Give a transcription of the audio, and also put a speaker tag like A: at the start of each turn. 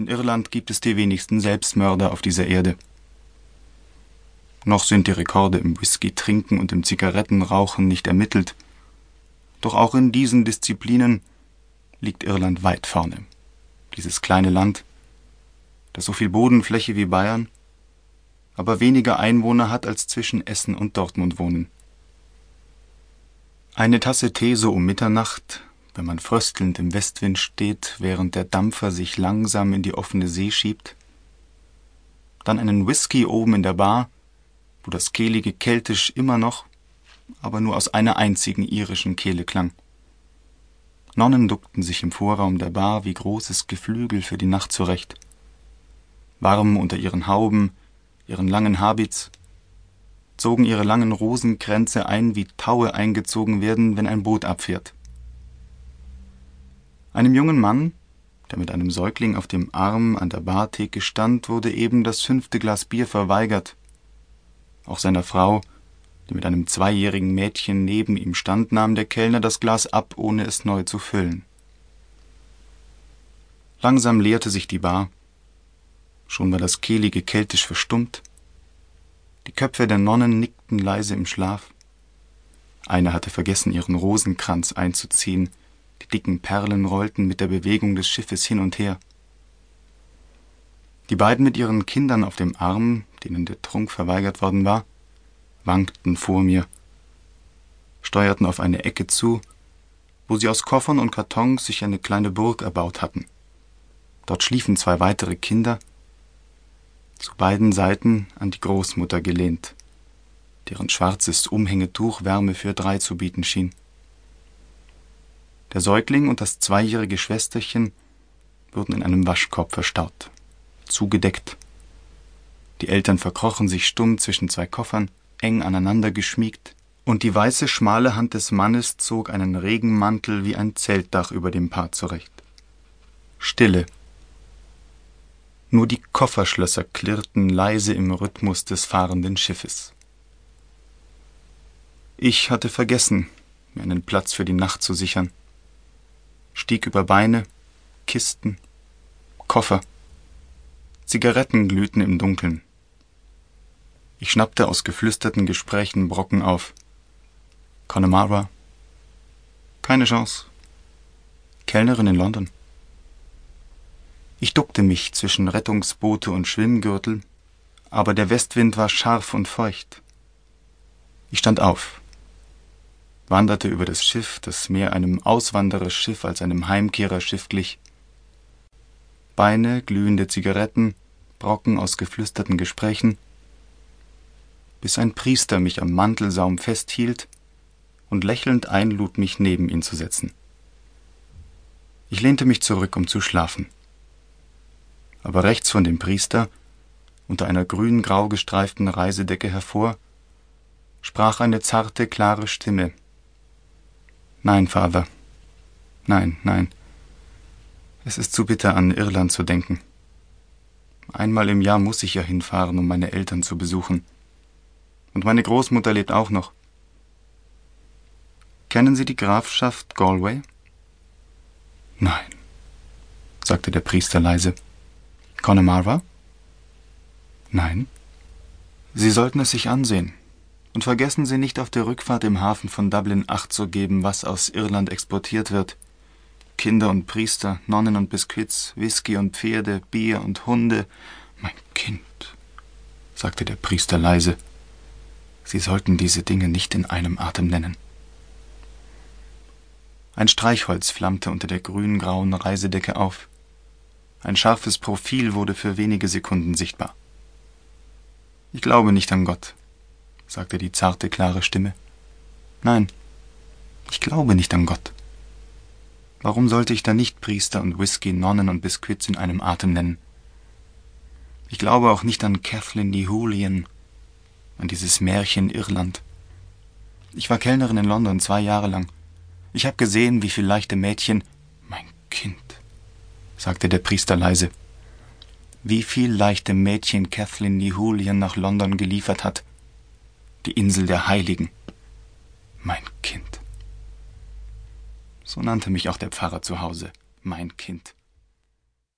A: In Irland gibt es die wenigsten Selbstmörder auf dieser Erde. Noch sind die Rekorde im Whisky-Trinken und im Zigarettenrauchen nicht ermittelt. Doch auch in diesen Disziplinen liegt Irland weit vorne. Dieses kleine Land, das so viel Bodenfläche wie Bayern, aber weniger Einwohner hat, als zwischen Essen und Dortmund wohnen. Eine Tasse Tee so um Mitternacht, wenn man fröstelnd im Westwind steht, während der Dampfer sich langsam in die offene See schiebt, dann einen Whisky oben in der Bar, wo das kehlige Keltisch immer noch, aber nur aus einer einzigen irischen Kehle klang. Nonnen duckten sich im Vorraum der Bar wie großes Geflügel für die Nacht zurecht. Warm unter ihren Hauben, ihren langen Habits, zogen ihre langen Rosenkränze ein, wie Taue eingezogen werden, wenn ein Boot abfährt. Einem jungen Mann, der mit einem Säugling auf dem Arm an der Bartheke stand, wurde eben das fünfte Glas Bier verweigert. Auch seiner Frau, die mit einem zweijährigen Mädchen neben ihm stand, nahm der Kellner das Glas ab, ohne es neu zu füllen. Langsam leerte sich die Bar. Schon war das kehlige Keltisch verstummt. Die Köpfe der Nonnen nickten leise im Schlaf. Eine hatte vergessen, ihren Rosenkranz einzuziehen, die dicken Perlen rollten mit der Bewegung des Schiffes hin und her. Die beiden mit ihren Kindern auf dem Arm, denen der Trunk verweigert worden war, wankten vor mir, steuerten auf eine Ecke zu, wo sie aus Koffern und Kartons sich eine kleine Burg erbaut hatten. Dort schliefen zwei weitere Kinder, zu beiden Seiten an die Großmutter gelehnt, deren schwarzes Umhängetuch Wärme für drei zu bieten schien. Der Säugling und das zweijährige Schwesterchen wurden in einem Waschkorb verstaut, zugedeckt. Die Eltern verkrochen sich stumm zwischen zwei Koffern, eng aneinander geschmiegt, und die weiße schmale Hand des Mannes zog einen Regenmantel wie ein Zeltdach über dem Paar zurecht. Stille nur die Kofferschlösser klirrten leise im Rhythmus des fahrenden Schiffes. Ich hatte vergessen, mir einen Platz für die Nacht zu sichern, stieg über Beine, Kisten, Koffer. Zigaretten glühten im Dunkeln. Ich schnappte aus geflüsterten Gesprächen Brocken auf. Connemara. Keine Chance. Kellnerin in London. Ich duckte mich zwischen Rettungsboote und Schwimmgürtel, aber der Westwind war scharf und feucht. Ich stand auf, wanderte über das Schiff, das mehr einem Auswandererschiff als einem Heimkehrerschiff glich. Beine, glühende Zigaretten, Brocken aus geflüsterten Gesprächen, bis ein Priester mich am Mantelsaum festhielt und lächelnd einlud, mich neben ihn zu setzen. Ich lehnte mich zurück, um zu schlafen aber rechts von dem Priester, unter einer grün-grau gestreiften Reisedecke hervor, sprach eine zarte, klare Stimme. Nein, Vater. Nein, nein. Es ist zu bitter, an Irland zu denken. Einmal im Jahr muss ich ja hinfahren, um meine Eltern zu besuchen. Und meine Großmutter lebt auch noch. Kennen Sie die Grafschaft Galway? Nein, sagte der Priester leise. Connemara? Nein. Sie sollten es sich ansehen. Und vergessen Sie nicht auf der Rückfahrt im Hafen von Dublin Acht zu geben, was aus Irland exportiert wird. Kinder und Priester, Nonnen und Biskuits, Whisky und Pferde, Bier und Hunde. Mein Kind, sagte der Priester leise, Sie sollten diese Dinge nicht in einem Atem nennen. Ein Streichholz flammte unter der grün-grauen Reisedecke auf. Ein scharfes Profil wurde für wenige Sekunden sichtbar. Ich glaube nicht an Gott, sagte die zarte, klare Stimme. Nein, ich glaube nicht an Gott. Warum sollte ich da nicht Priester und Whisky, Nonnen und Biskuits in einem Atem nennen? Ich glaube auch nicht an Kathleen die Julian, an dieses Märchen Irland. Ich war Kellnerin in London zwei Jahre lang. Ich habe gesehen, wie viel leichte Mädchen, mein Kind, sagte der Priester leise. Wie viel leichte Mädchen Kathleen Nihulien nach London geliefert hat. Die Insel der Heiligen. Mein Kind. So nannte mich auch der Pfarrer zu Hause, mein Kind.